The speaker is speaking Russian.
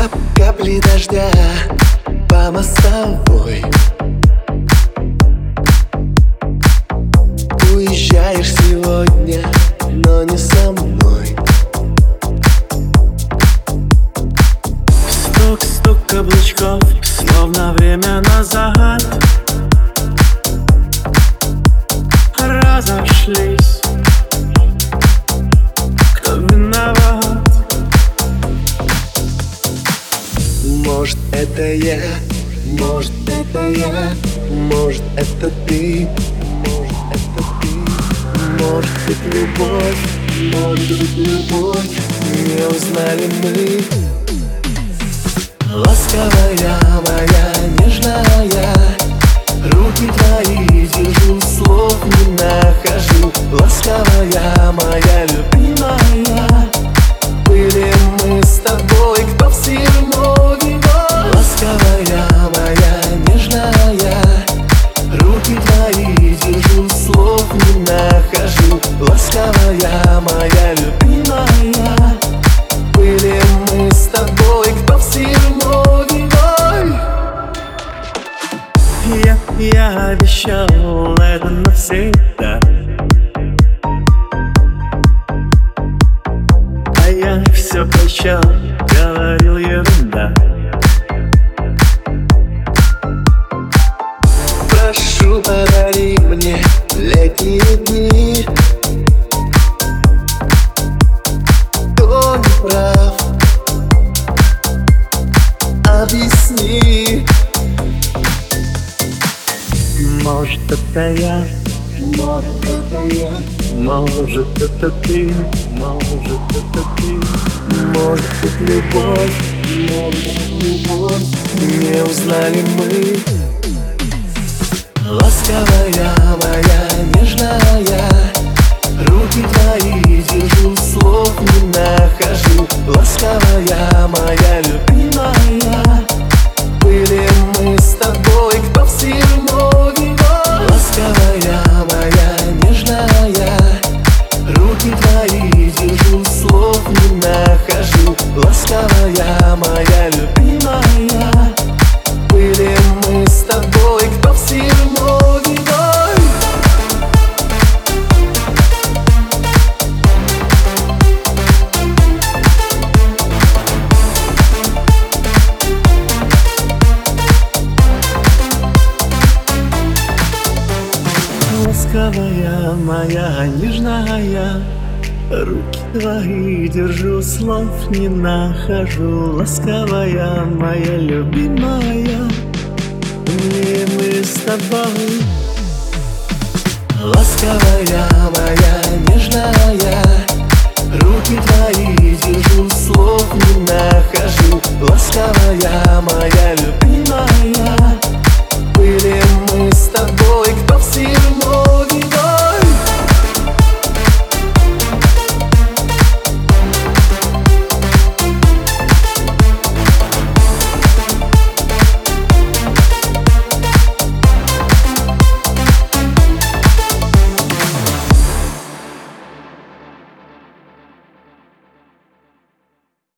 Кап капли дождя по мостовой Уезжаешь сегодня, но не со мной. Стук-стук каблучков, словно время назад Разошлись это я, может это я, может это ты, может это ты, может быть любовь, может быть любовь, не узнали мы. Ласковая моя, нежная, руки твои держу, слов не нахожу. Ласковая моя Ласковая моя любимая. Были мы с тобой, кто в Симоне Я, я обещал это навсегда это я, Может это я, может это ты, может это ты? Может быть любовь, может любовь? Не узнали мы. Ласковая моя, Розовая моя, нежная Руки твои держу, слов не нахожу. Ласковая моя, любимая Мне мы с тобой. Ласковая моя, нежная Руки твои держу, слов не нахожу. Ласковая